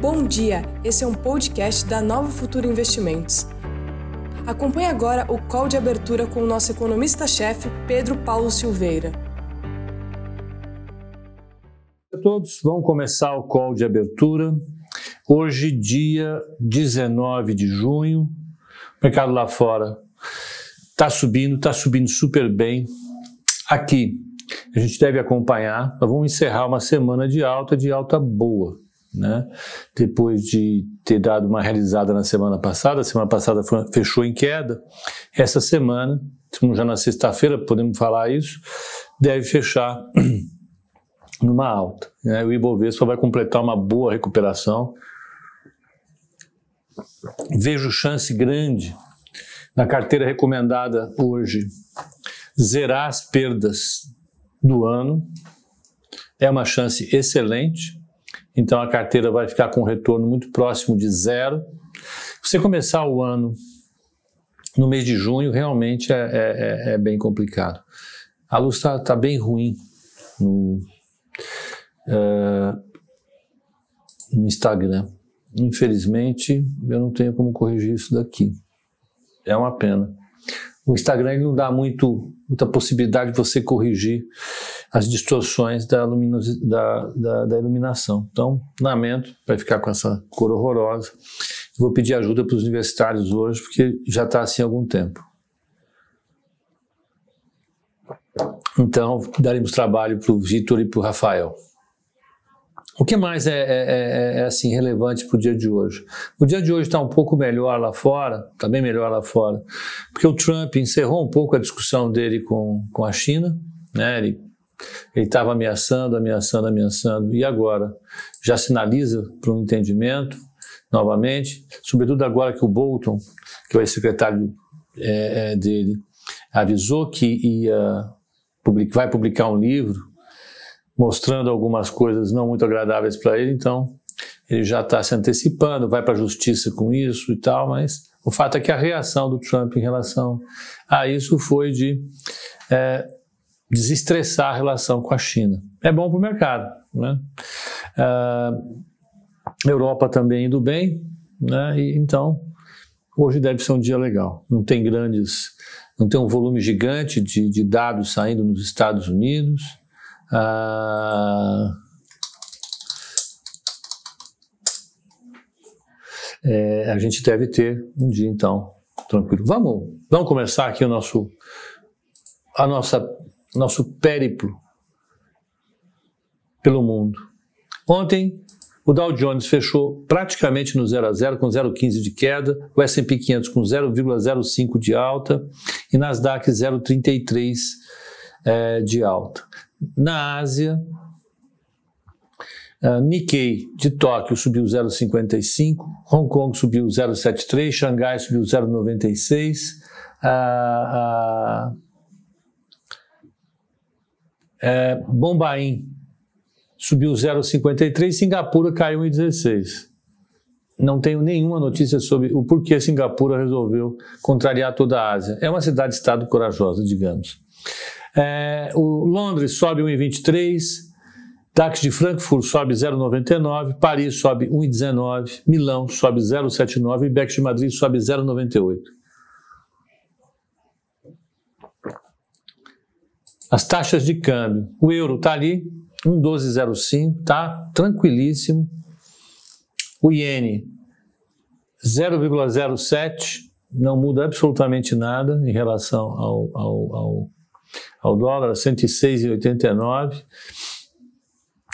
Bom dia, esse é um podcast da Nova Futura Investimentos. Acompanhe agora o call de abertura com o nosso economista-chefe, Pedro Paulo Silveira. a todos, vamos começar o call de abertura. Hoje, dia 19 de junho, o mercado lá fora está subindo, está subindo super bem. Aqui, a gente deve acompanhar, nós vamos encerrar uma semana de alta, de alta boa. Né? Depois de ter dado uma realizada na semana passada, a semana passada foi, fechou em queda, essa semana, estamos já na sexta-feira, podemos falar isso, deve fechar numa alta. Né? O Ibovespa vai completar uma boa recuperação. Vejo chance grande na carteira recomendada hoje zerar as perdas do ano. É uma chance excelente. Então a carteira vai ficar com um retorno muito próximo de zero. Você começar o ano no mês de junho realmente é, é, é, é bem complicado. A luz está tá bem ruim no, uh, no Instagram. Infelizmente, eu não tenho como corrigir isso daqui. É uma pena. O Instagram não dá muito, muita possibilidade de você corrigir as distorções da, da, da, da iluminação. Então, lamento, vai ficar com essa cor horrorosa. Vou pedir ajuda para os universitários hoje, porque já está assim há algum tempo. Então, daremos trabalho para o Vitor e para o Rafael. O que mais é, é, é, é assim relevante para o dia de hoje? O dia de hoje está um pouco melhor lá fora, está bem melhor lá fora, porque o Trump encerrou um pouco a discussão dele com, com a China, né? Ele estava ameaçando, ameaçando, ameaçando, e agora? Já sinaliza para um entendimento novamente, sobretudo agora que o Bolton, que é o secretário é, é, dele, avisou que ia vai publicar um livro mostrando algumas coisas não muito agradáveis para ele, então ele já está se antecipando, vai para a justiça com isso e tal, mas o fato é que a reação do Trump em relação a isso foi de é, desestressar a relação com a China. É bom para o mercado. Né? A Europa também indo bem, né? e, então hoje deve ser um dia legal. Não tem grandes, não tem um volume gigante de, de dados saindo nos Estados Unidos. Ah, é, a gente deve ter um dia então tranquilo. Vamos, vamos começar aqui o nosso, a nossa, nosso périplo pelo mundo. Ontem o Dow Jones fechou praticamente no 0 a 0 com 0,15 de queda, o S&P 500 com 0,05 de alta e Nasdaq 0,33 é, de alta. Na Ásia, uh, Nikkei de Tóquio subiu 0,55, Hong Kong subiu 0,73, Xangai subiu 0,96, uh, uh, Bombaim subiu 0,53, Singapura caiu 1,16. Não tenho nenhuma notícia sobre o porquê Singapura resolveu contrariar toda a Ásia. É uma cidade-estado corajosa, digamos. É, o Londres sobe 1,23, DAX de Frankfurt sobe 0,99, Paris sobe 1,19, Milão sobe 0,79 e BEX de Madrid sobe 0,98. As taxas de câmbio. O euro está ali, 1,1205, tá tranquilíssimo. O iene, 0,07, não muda absolutamente nada em relação ao, ao, ao ao dólar, 106,89.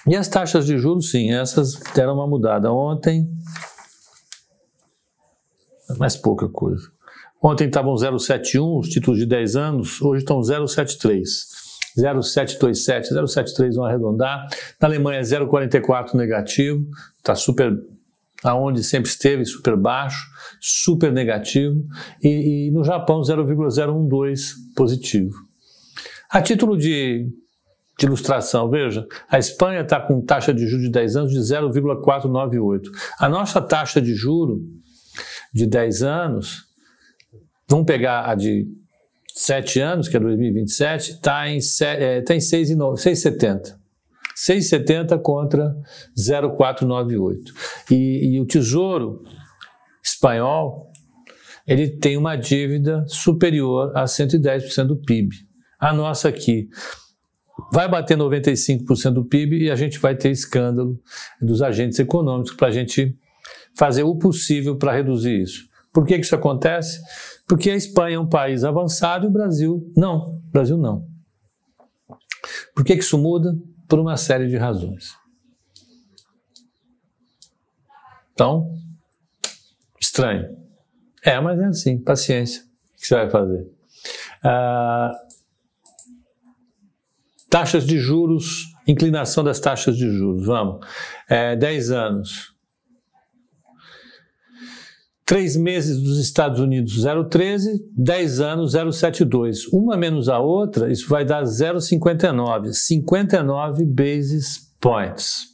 E as taxas de juros, sim, essas deram uma mudada. Ontem, mais pouca coisa. Ontem estavam 0,71 os títulos de 10 anos, hoje estão 0,73. 0,727, 0,73 vão arredondar. Na Alemanha, 0,44 negativo, está super aonde sempre esteve, super baixo, super negativo. E, e no Japão, 0,012 positivo. A título de, de ilustração, veja, a Espanha está com taxa de juros de 10 anos de 0,498. A nossa taxa de juro de 10 anos, vamos pegar a de 7 anos, que é 2027, está em, é, tá em 6,70. 6,70 contra 0,498. E, e o Tesouro espanhol ele tem uma dívida superior a 110% do PIB. A nossa aqui vai bater 95% do PIB e a gente vai ter escândalo dos agentes econômicos para a gente fazer o possível para reduzir isso. Por que, isso acontece? Porque a Espanha é um país avançado e o Brasil não. O Brasil não. Por que isso muda? Por uma série de razões. Então, estranho. É, mas é assim, paciência. O que você vai fazer? Ah, taxas de juros, inclinação das taxas de juros, vamos. É, 10 anos. Três meses dos Estados Unidos 0,13, 10 anos 0,72. Uma menos a outra, isso vai dar 0,59. 59 basis points.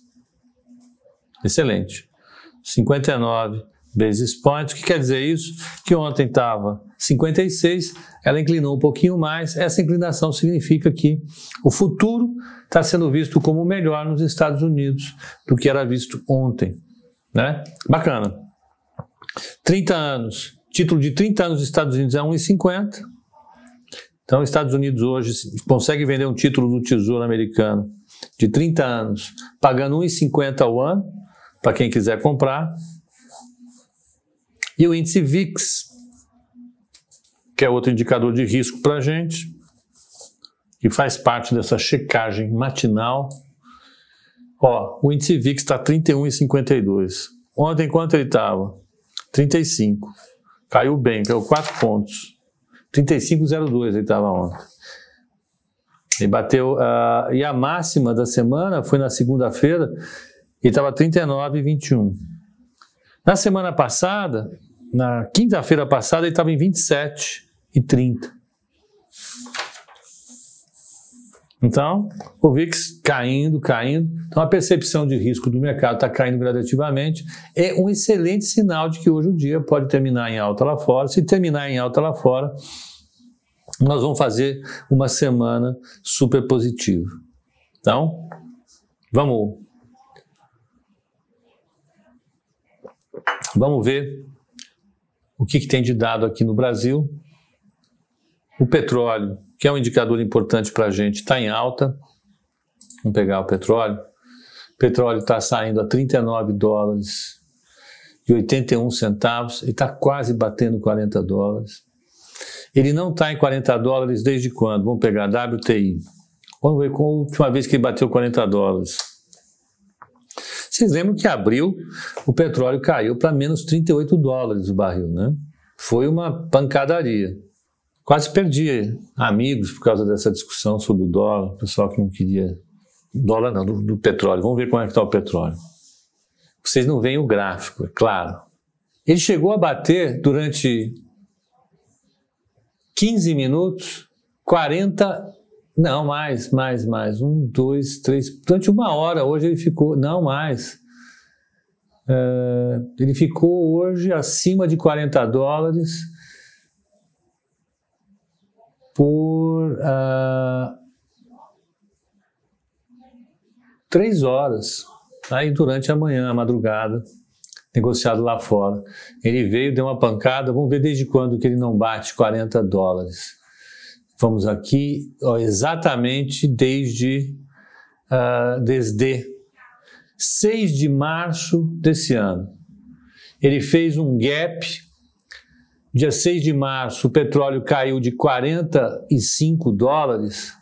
Excelente. 59 basis points. O que quer dizer isso? Que ontem estava 56, ela inclinou um pouquinho mais. Essa inclinação significa que o futuro está sendo visto como melhor nos Estados Unidos do que era visto ontem. Né? Bacana. 30 anos. Título de 30 anos nos Estados Unidos é 1,50. Então, os Estados Unidos hoje consegue vender um título do Tesouro Americano de 30 anos, pagando 1,50 ao ano, para quem quiser comprar. E o índice VIX, que é outro indicador de risco para a gente, que faz parte dessa checagem matinal. Ó, o índice VIX está 31,52. Ontem, quanto ele estava? 35. Caiu bem, caiu 4 pontos. 35,02 ele estava ontem. Ele bateu. Uh, e a máxima da semana foi na segunda-feira, e estava 39,21. Na semana passada, na quinta-feira passada, ele estava em 27 e 30. Então, o VIX caindo, caindo. Então, a percepção de risco do mercado está caindo gradativamente. É um excelente sinal de que hoje o dia pode terminar em alta lá fora. Se terminar em alta lá fora, nós vamos fazer uma semana super positiva. Então, vamos Vamos ver o que, que tem de dado aqui no Brasil. O petróleo, que é um indicador importante para a gente, está em alta. Vamos pegar o petróleo. O petróleo está saindo a 39 dólares e 81 centavos e está quase batendo 40 dólares. Ele não está em 40 dólares desde quando? Vamos pegar WTI. Vamos ver qual a última vez que ele bateu 40 dólares. Vocês lembram que abril o petróleo caiu para menos 38 dólares o barril, né? Foi uma pancadaria. Quase perdi amigos por causa dessa discussão sobre o dólar, o pessoal que não queria. Dólar não, do, do petróleo. Vamos ver como é que está o petróleo. Vocês não veem o gráfico, é claro. Ele chegou a bater durante 15 minutos 40 não, mais, mais, mais. Um, dois, três. Durante uma hora hoje ele ficou. Não, mais. É, ele ficou hoje acima de 40 dólares por uh, três horas. Aí durante a manhã, a madrugada, negociado lá fora. Ele veio, deu uma pancada. Vamos ver desde quando que ele não bate 40 dólares. Vamos aqui ó, exatamente desde, uh, desde 6 de março desse ano. Ele fez um gap. Dia 6 de março, o petróleo caiu de 45 dólares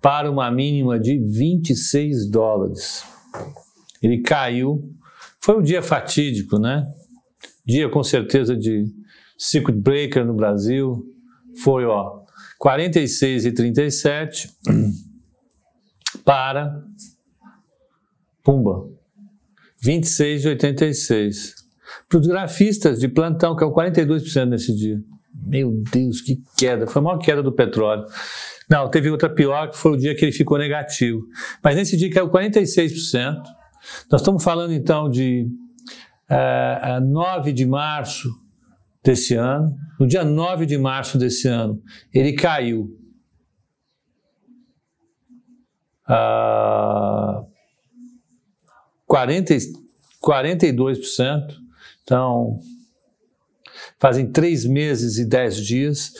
para uma mínima de 26 dólares. Ele caiu. Foi um dia fatídico, né? Dia com certeza de circuit breaker no Brasil. Foi, ó, 46 e 37 para Pumba, 26 e 86. Para os grafistas de plantão, que é o 42% nesse dia. Meu Deus, que queda! Foi a maior queda do petróleo. Não, teve outra pior, que foi o dia que ele ficou negativo. Mas nesse dia caiu 46%. Nós estamos falando então de uh, uh, 9 de março desse ano, no dia 9 de março desse ano, ele caiu. Uh, 40, 42%. Então, fazem três meses e dez dias.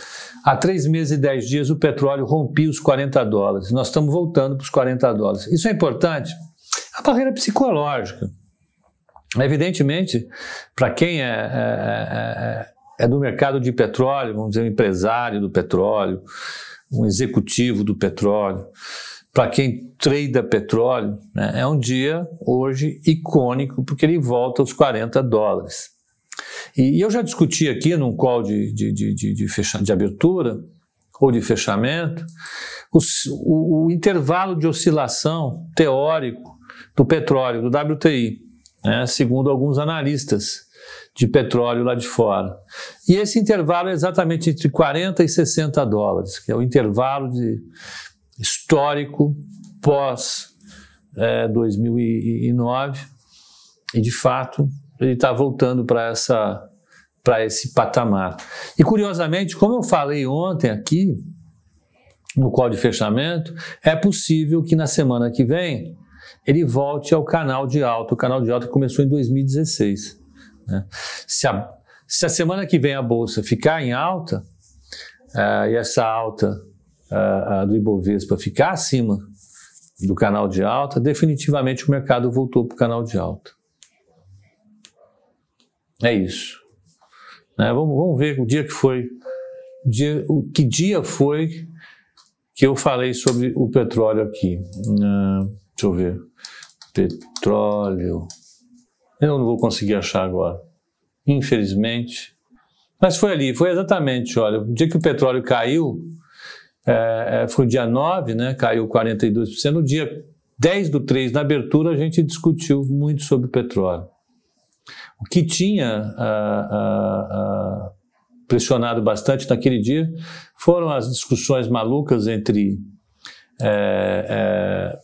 Há três meses e dez dias o petróleo rompia os 40 dólares. Nós estamos voltando para os 40 dólares. Isso é importante. A barreira psicológica. Evidentemente, para quem é, é, é, é, do mercado de petróleo, vamos dizer, um empresário do petróleo, um executivo do petróleo, para quem trada petróleo, né, é um dia hoje icônico, porque ele volta aos 40 dólares. E, e eu já discuti aqui num call de, de, de, de, de, fecha, de abertura ou de fechamento o, o, o intervalo de oscilação teórico do petróleo, do WTI, né, segundo alguns analistas de petróleo lá de fora. E esse intervalo é exatamente entre 40 e 60 dólares, que é o intervalo de histórico pós é, 2009 e de fato ele está voltando para essa para esse patamar. E curiosamente, como eu falei ontem aqui no código de fechamento, é possível que na semana que vem ele volte ao canal de alta, o canal de alta começou em 2016. Né? Se, a, se a semana que vem a bolsa ficar em alta, uh, e essa alta uh, do Ibovespa ficar acima do canal de alta, definitivamente o mercado voltou para o canal de alta. É isso. Né? Vamos, vamos, ver o dia que foi, dia, o, que dia foi que eu falei sobre o petróleo aqui. Uh, deixa eu ver. Petróleo. Eu não vou conseguir achar agora. Infelizmente. Mas foi ali, foi exatamente, olha, o dia que o petróleo caiu, é, é, foi dia 9, né, caiu 42%. No dia 10 do 3, na abertura, a gente discutiu muito sobre petróleo. O que tinha ah, ah, ah, pressionado bastante naquele dia foram as discussões malucas entre é, é,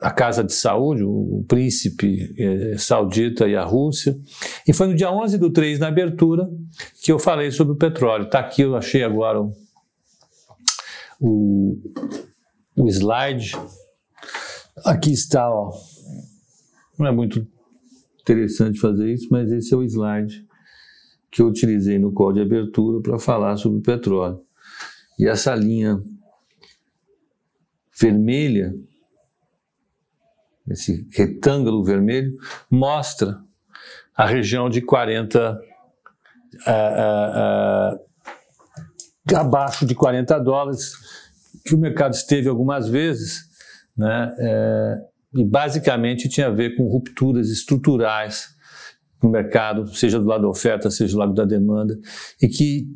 a Casa de Saúde, o, príncipe é, saudita e a Rússia. E foi no dia 11 do 3, na abertura, que eu falei sobre o petróleo. Está aqui, eu achei agora o, o, o slide. Aqui está, ó. Não é muito interessante fazer isso, mas esse é o slide que eu utilizei no código de abertura para falar sobre o petróleo. E essa linha vermelha, esse retângulo vermelho, mostra a região de 40 uh, uh, abaixo de 40 dólares, que o mercado esteve algumas vezes, né? É, e basicamente tinha a ver com rupturas estruturais no mercado, seja do lado da oferta, seja do lado da demanda, e que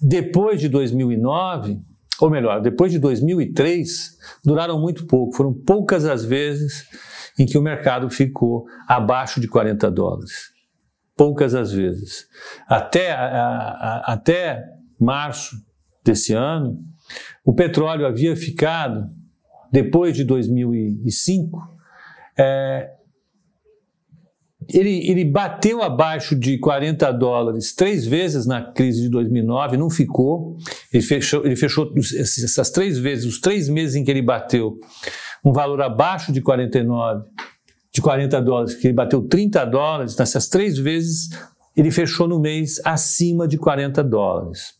depois de 2009, ou melhor, depois de 2003, duraram muito pouco, foram poucas as vezes em que o mercado ficou abaixo de 40 dólares. Poucas as vezes. Até, a, a, até março desse ano, o petróleo havia ficado, depois de 2005, é, ele, ele bateu abaixo de 40 dólares três vezes na crise de 2009, não ficou. Ele fechou, ele fechou essas três vezes, os três meses em que ele bateu, um valor abaixo de 49, de 40 dólares, que ele bateu 30 dólares, nessas três vezes ele fechou no mês acima de 40 dólares.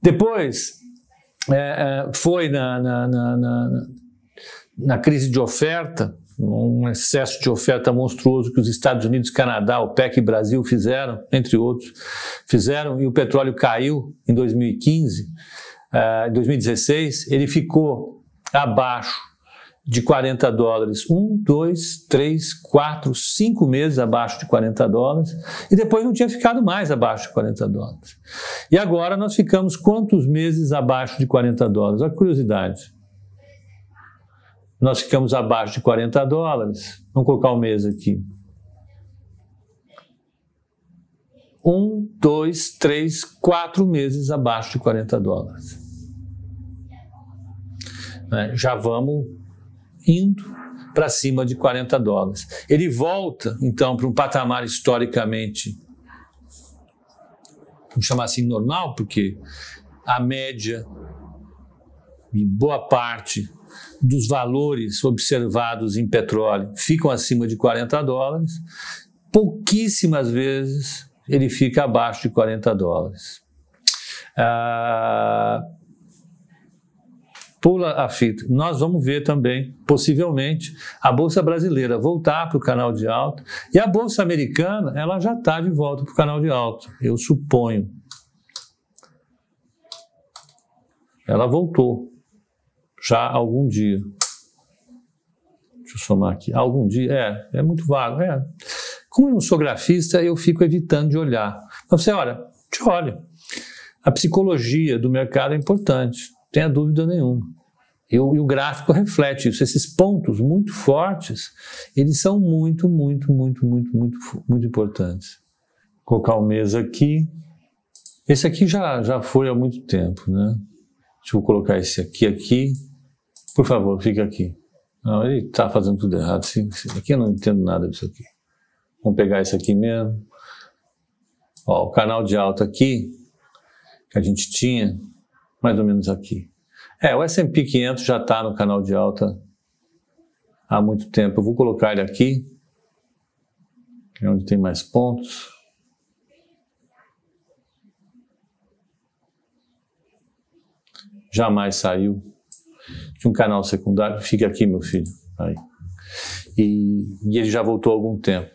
Depois, é, é, foi na, na, na, na, na crise de oferta, um excesso de oferta monstruoso que os Estados Unidos, Canadá, o PEC e Brasil fizeram, entre outros, fizeram, e o petróleo caiu em 2015, uh, em 2016, ele ficou abaixo de 40 dólares, um, dois, três, quatro, cinco meses abaixo de 40 dólares, e depois não tinha ficado mais abaixo de 40 dólares. E agora nós ficamos quantos meses abaixo de 40 dólares? Olha curiosidade nós ficamos abaixo de 40 dólares. Vamos colocar o um mês aqui. Um, dois, três, quatro meses abaixo de 40 dólares. Né? Já vamos indo para cima de 40 dólares. Ele volta, então, para um patamar historicamente, vamos chamar assim, normal, porque a média, em boa parte dos valores observados em petróleo ficam acima de 40 dólares, pouquíssimas vezes ele fica abaixo de 40 dólares. Ah, pula a fita. Nós vamos ver também, possivelmente, a Bolsa Brasileira voltar para o canal de alta e a Bolsa Americana, ela já está de volta para o canal de alta, eu suponho. Ela voltou já algum dia. Deixa eu somar aqui. Algum dia, é, é muito vago. É. Como eu não sou grafista, eu fico evitando de olhar. Mas você olha, te olha. A psicologia do mercado é importante tenha dúvida nenhuma. E o, e o, gráfico reflete isso. Esses pontos muito fortes, eles são muito, muito, muito, muito, muito, muito importantes. Vou colocar o mês aqui. Esse aqui já, já foi há muito tempo, né? Deixa eu colocar esse aqui aqui. Por favor, fica aqui. Não, ele está fazendo tudo errado. Aqui eu não entendo nada disso aqui. Vamos pegar esse aqui mesmo. Ó, o canal de alta aqui, que a gente tinha, mais ou menos aqui. É, o S&P 500 já está no canal de alta há muito tempo. Eu vou colocar ele aqui, é onde tem mais pontos. Jamais saiu de um canal secundário. Fica aqui, meu filho. Aí. E, e ele já voltou há algum tempo.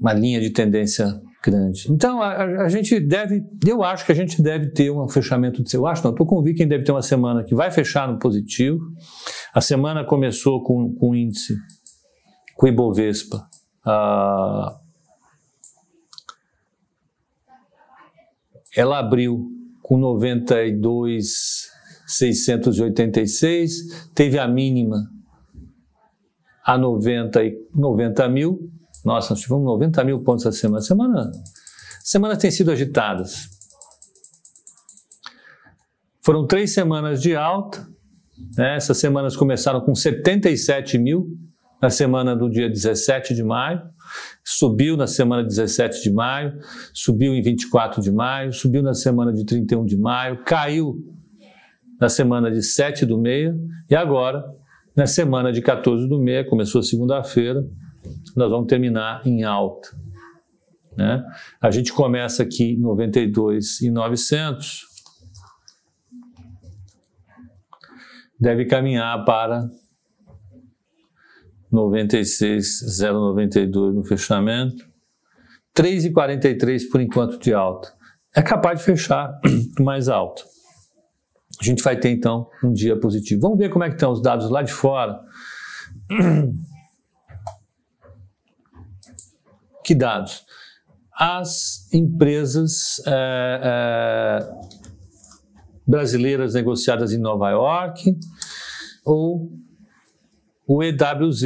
Uma linha de tendência grande. Então, a, a, gente deve, eu acho que a gente deve ter um fechamento de. Eu acho, não, estou convicto que deve ter uma semana que vai fechar no positivo. A semana começou com, com índice, com Ibovespa. Ah, ela abriu com 92,686, teve a mínima a 90, 90 mil, nossa, nós tivemos 90 mil pontos essa semana. Semana, semanas têm sido agitadas. Foram três semanas de alta. Né? Essas semanas começaram com 77 mil na semana do dia 17 de maio, subiu na semana 17 de maio, subiu em 24 de maio, subiu na semana de 31 de maio, caiu na semana de 7 do meia e agora, na semana de 14 do meia, começou segunda-feira, nós vamos terminar em alta. Né? A gente começa aqui em 92 e 900, deve caminhar para 96,092 no fechamento, 3,43 por enquanto de alta. É capaz de fechar mais alto. A gente vai ter então um dia positivo. Vamos ver como é que estão os dados lá de fora. Que dados? As empresas é, é, brasileiras negociadas em Nova York ou o EWZ,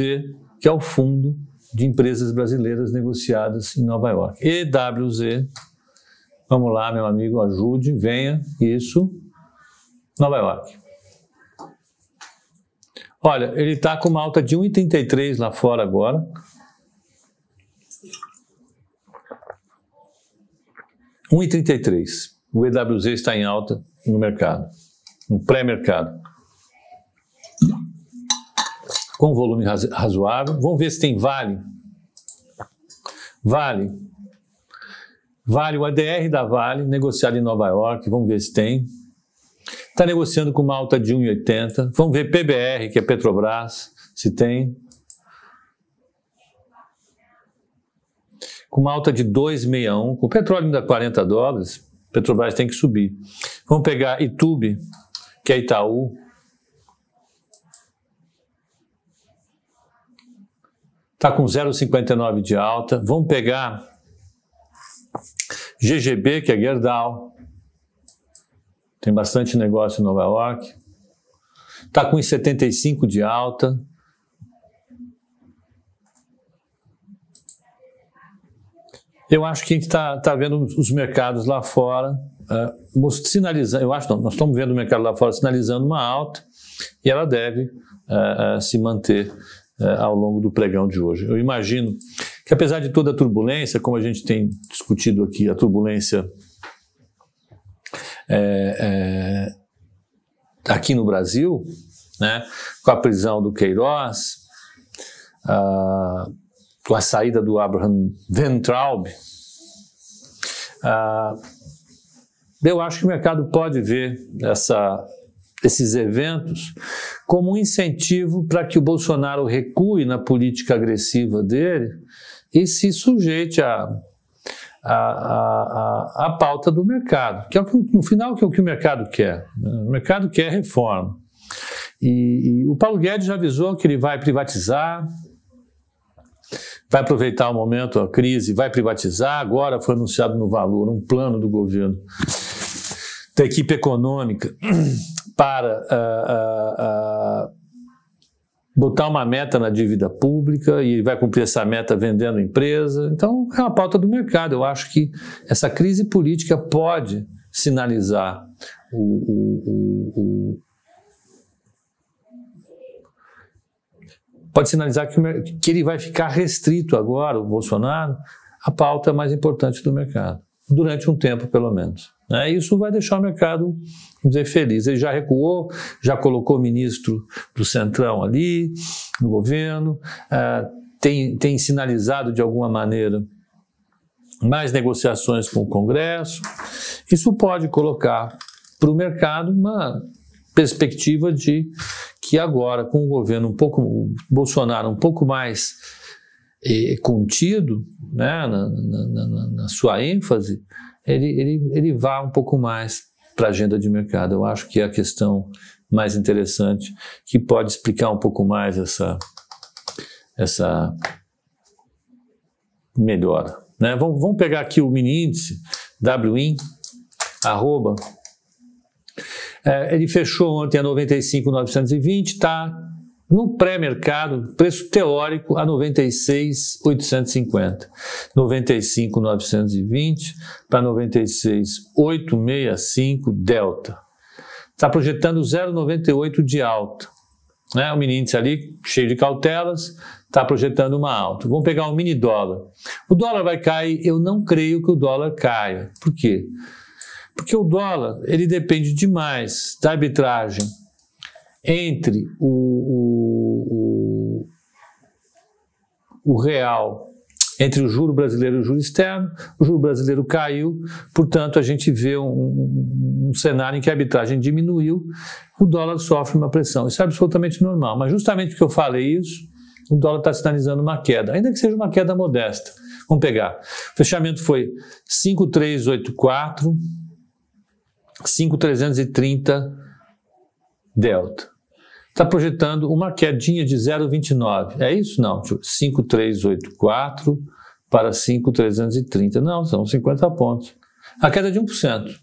que é o Fundo de Empresas Brasileiras Negociadas em Nova York. EWZ, vamos lá, meu amigo, ajude, venha, isso, Nova York. Olha, ele está com uma alta de 1,33 lá fora agora, 1,33. O EWZ está em alta no mercado, no pré-mercado. Com volume razoável. Vamos ver se tem Vale. Vale. Vale, o ADR da Vale, negociado em Nova York, vamos ver se tem. Está negociando com uma alta de 1,80. Vamos ver PBR, que é Petrobras, se tem. Com uma alta de 2,61, com o petróleo ainda 40 dólares, Petrobras tem que subir. Vamos pegar Itube, que é Itaú. Está com 0,59 de alta. Vamos pegar GGB, que é Gerdau. Tem bastante negócio em Nova York. Está com 1,75 de alta. Eu acho que a gente está tá vendo os mercados lá fora uh, sinalizando, eu acho não, nós estamos vendo o mercado lá fora sinalizando uma alta e ela deve uh, uh, se manter ao longo do pregão de hoje. Eu imagino que apesar de toda a turbulência, como a gente tem discutido aqui, a turbulência é, é, aqui no Brasil, né, com a prisão do Queiroz, uh, com a saída do Abraham Ventraub, uh, eu acho que o mercado pode ver essa, esses eventos como um incentivo para que o Bolsonaro recue na política agressiva dele e se sujeite a a, a, a, pauta do mercado, que é no final que é o que o mercado quer. O mercado quer reforma. E, e, o Paulo Guedes já avisou que ele vai privatizar, vai aproveitar o momento, a crise, vai privatizar. Agora foi anunciado no valor um plano do governo, da equipe econômica, para uh, uh, uh, botar uma meta na dívida pública e vai cumprir essa meta vendendo empresa. Então, é uma pauta do mercado. Eu acho que essa crise política pode sinalizar o, o, o, o pode sinalizar que, que ele vai ficar restrito agora, o Bolsonaro, à pauta mais importante do mercado, durante um tempo pelo menos. Né? Isso vai deixar o mercado, dizer, feliz. Ele já recuou, já colocou o ministro do Centrão ali, no governo, uh, tem, tem sinalizado de alguma maneira mais negociações com o Congresso. Isso pode colocar para o mercado uma perspectiva de que agora, com o governo um pouco, Bolsonaro um pouco mais eh, contido né, na, na, na, na sua ênfase, ele, ele, ele vá um pouco mais para a agenda de mercado. Eu acho que é a questão mais interessante, que pode explicar um pouco mais essa, essa melhora. Né? Vamos, vamos pegar aqui o mini índice, WIN, arroba. É, ele fechou ontem a 95,920, está no pré-mercado, preço teórico a 96,850. 95,920 para 96,865 delta. Está projetando 0,98 de alta. Né? O mini índice ali, cheio de cautelas, está projetando uma alta. Vamos pegar o mini dólar. O dólar vai cair? Eu não creio que o dólar caia. Por quê? O dólar ele depende demais da arbitragem entre o, o, o, o real entre o juro brasileiro e o juro externo, o juro brasileiro caiu, portanto a gente vê um, um, um, cenário em que a arbitragem diminuiu, o dólar sofre uma pressão. Isso é absolutamente normal, mas justamente porque eu falei isso, o dólar está sinalizando uma queda, ainda que seja uma queda modesta. Vamos pegar. O fechamento foi 5,384, 5,330 delta está projetando uma quedinha de 0,29. É isso? Não, 5,384 para 5,330. Não, são 50 pontos. A queda de 1%.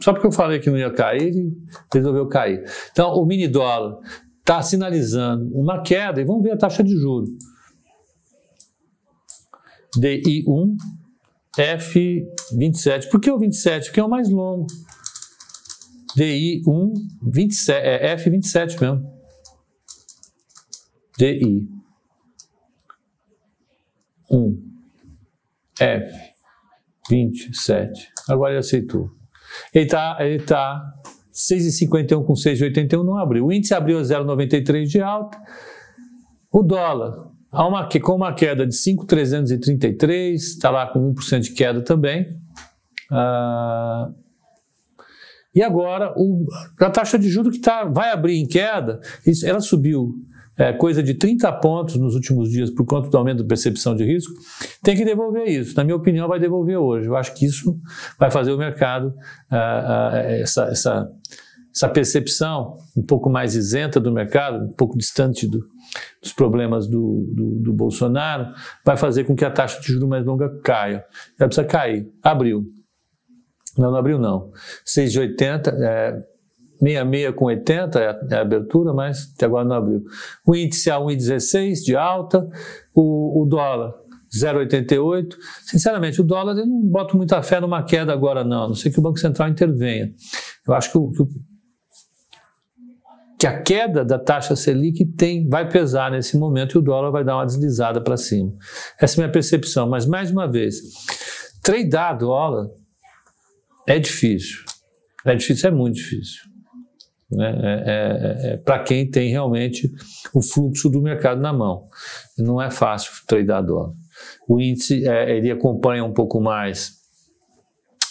Só porque eu falei que não ia cair, ele resolveu cair. Então, o mini dólar está sinalizando uma queda e vamos ver a taxa de juros. DI1, F27. Por que o 27? Porque é o mais longo. DI1, 27, é F27 mesmo. DI 1 F 27. Agora ele aceitou. Ele está ele tá 6,51 com 6,81 não abriu. O índice abriu a 0,93 de alta. O dólar, uma, com uma queda de 5,333, está lá com 1% de queda também. Ah, e agora, o, a taxa de juros que tá, vai abrir em queda, isso, ela subiu é, coisa de 30 pontos nos últimos dias por conta do aumento da percepção de risco, tem que devolver isso. Na minha opinião, vai devolver hoje. Eu acho que isso vai fazer o mercado, ah, ah, essa, essa, essa percepção um pouco mais isenta do mercado, um pouco distante do, dos problemas do, do, do, Bolsonaro, vai fazer com que a taxa de juros mais longa caia. Ela precisa cair. Abriu. Não, não abriu não. 6,80, é, 66 com 80 é a, é a abertura, mas até agora não abriu. O índice a 1,16 de alta, o, o dólar 0,88. Sinceramente, o dólar eu não boto muita fé numa queda agora, não, a não ser que o Banco Central intervenha. Eu acho que, o, que a queda da taxa Selic tem, vai pesar nesse momento e o dólar vai dar uma deslizada para cima. Essa é a minha percepção. Mas, mais uma vez, tradear dólar é difícil. É difícil, é muito difícil. né, é, é, é para quem tem realmente o fluxo do mercado na mão. Não é fácil tradear dólar. O índice é, ele acompanha um pouco mais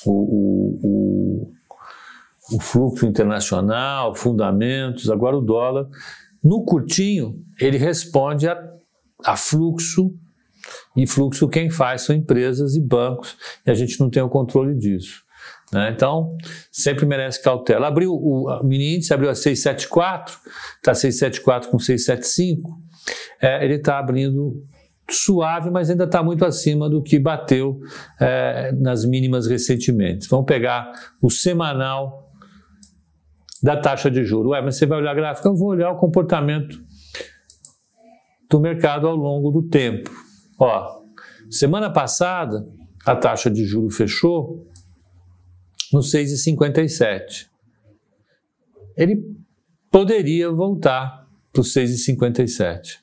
o, o, o, o fluxo internacional, fundamentos. Agora o dólar, no curtinho, ele responde a, a fluxo e fluxo quem faz são empresas e bancos, e a gente não tem o controle disso. Né? Então, sempre merece cautela. Abriu o mini índice, abriu a 674, está 674 com 675, é, ele está abrindo suave, mas ainda está muito acima do que bateu é, nas mínimas recentemente. Vamos pegar o semanal da taxa de juros. Ué, mas você vai olhar a gráfica? Eu vou olhar o comportamento do mercado ao longo do tempo. Ó, semana passada, a taxa de juro fechou no 6,57. Ele poderia voltar para o 6,57.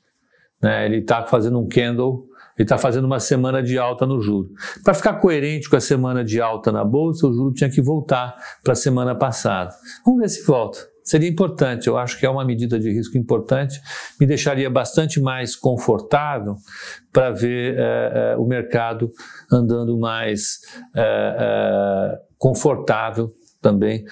Né? Ele está fazendo um candle, ele está fazendo uma semana de alta no juro. Para ficar coerente com a semana de alta na bolsa, o juro tinha que voltar para a semana passada. Vamos ver se volta. Seria importante, eu acho que é uma medida de risco importante, me deixaria bastante mais confortável para ver é, é, o mercado andando mais é, confortável também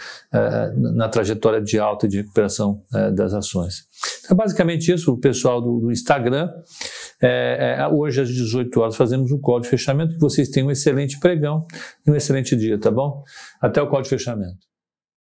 na trajetória de alta e de recuperação das ações. Então, basicamente isso, o pessoal do, do Instagram. hoje às 18 horas fazemos um call de fechamento. Que vocês tenham um excelente pregão e um excelente dia, tá bom? Até o call de fechamento.